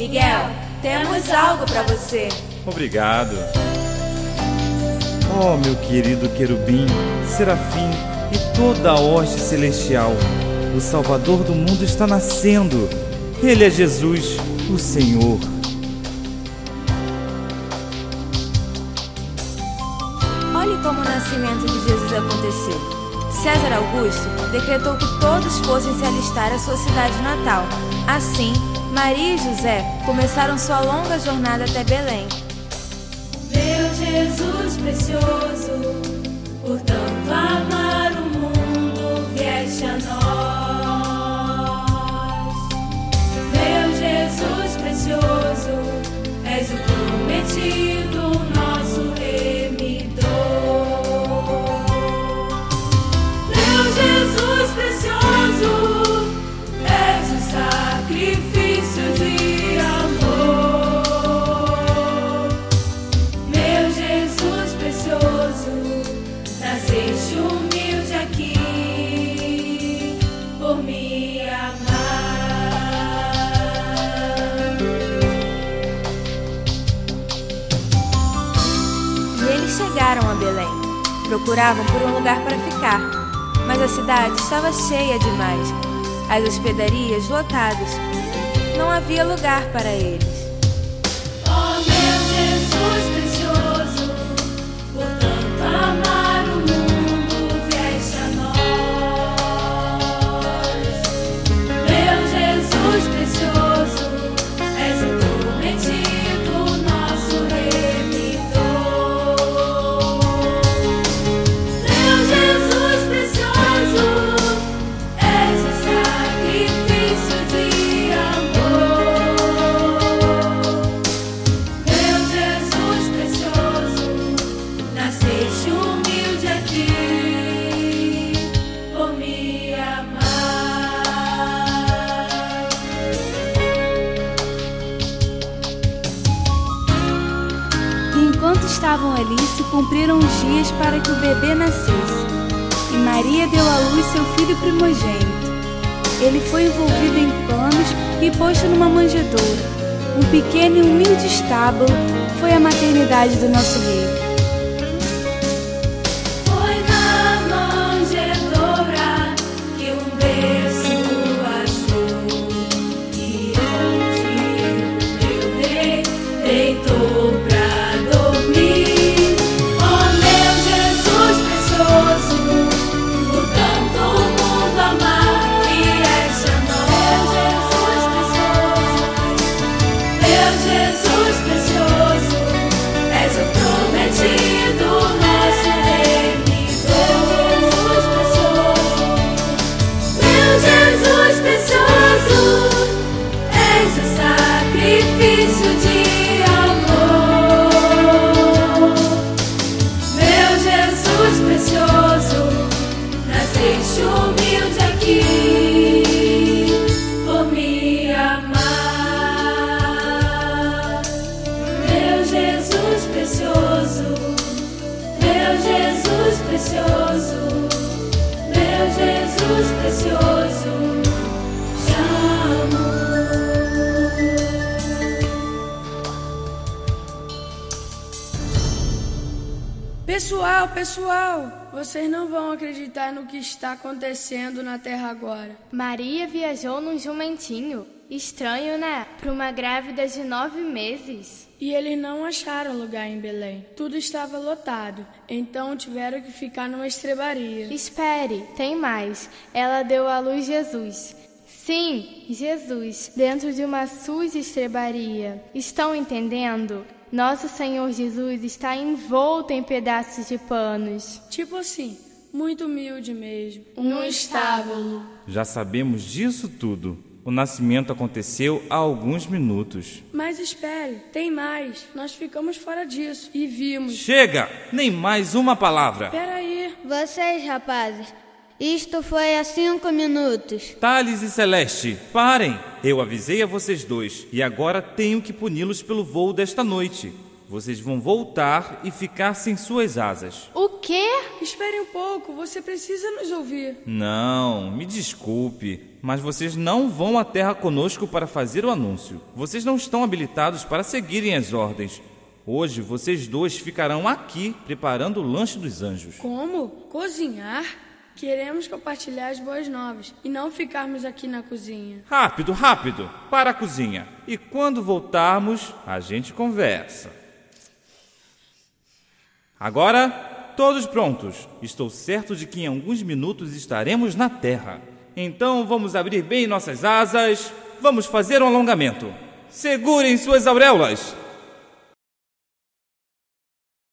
Miguel, temos algo para você. Obrigado. Oh, meu querido querubim, serafim e toda a hoste celestial, o Salvador do mundo está nascendo. Ele é Jesus, o Senhor. Olhe como o nascimento de Jesus aconteceu. César Augusto decretou que todos fossem se alistar à sua cidade natal. Assim, Maria e José começaram sua longa jornada até Belém. Meu Jesus precioso, por tanto amar Belém. Procuravam por um lugar para ficar, mas a cidade estava cheia demais, as hospedarias lotadas. Não havia lugar para eles. Estavam ali, se cumpriram os dias para que o bebê nascesse. E Maria deu à luz seu filho primogênito. Ele foi envolvido em panos e posto numa manjedoura. Um pequeno e humilde estábulo foi a maternidade do nosso rei. Precioso, meu Jesus precioso, chamo. Pessoal, pessoal, vocês não vão acreditar no que está acontecendo na Terra agora. Maria viajou num jumentinho. Estranho, né? Para uma grávida de nove meses. E eles não acharam lugar em Belém. Tudo estava lotado, então tiveram que ficar numa estrebaria. Espere, tem mais. Ela deu à luz Jesus. Sim, Jesus, dentro de uma suja estrebaria. Estão entendendo? Nosso Senhor Jesus está envolto em pedaços de panos. Tipo assim, muito humilde mesmo. No estábulo. Já sabemos disso tudo. O nascimento aconteceu há alguns minutos. Mas espere, tem mais. Nós ficamos fora disso e vimos. Chega! Nem mais uma palavra! Peraí, Vocês, rapazes, isto foi há cinco minutos. Thales e Celeste, parem! Eu avisei a vocês dois e agora tenho que puni-los pelo voo desta noite. Vocês vão voltar e ficar sem suas asas. O quê? espere um pouco, você precisa nos ouvir. Não, me desculpe. mas vocês não vão à terra conosco para fazer o anúncio. Vocês não estão habilitados para seguirem as ordens. Hoje vocês dois ficarão aqui preparando o lanche dos anjos. Como? Cozinhar? Queremos compartilhar as boas novas e não ficarmos aqui na cozinha. Rápido, rápido, para a cozinha. E quando voltarmos, a gente conversa. Agora, todos prontos. Estou certo de que em alguns minutos estaremos na terra. Então vamos abrir bem nossas asas. Vamos fazer um alongamento. Segurem suas auréolas.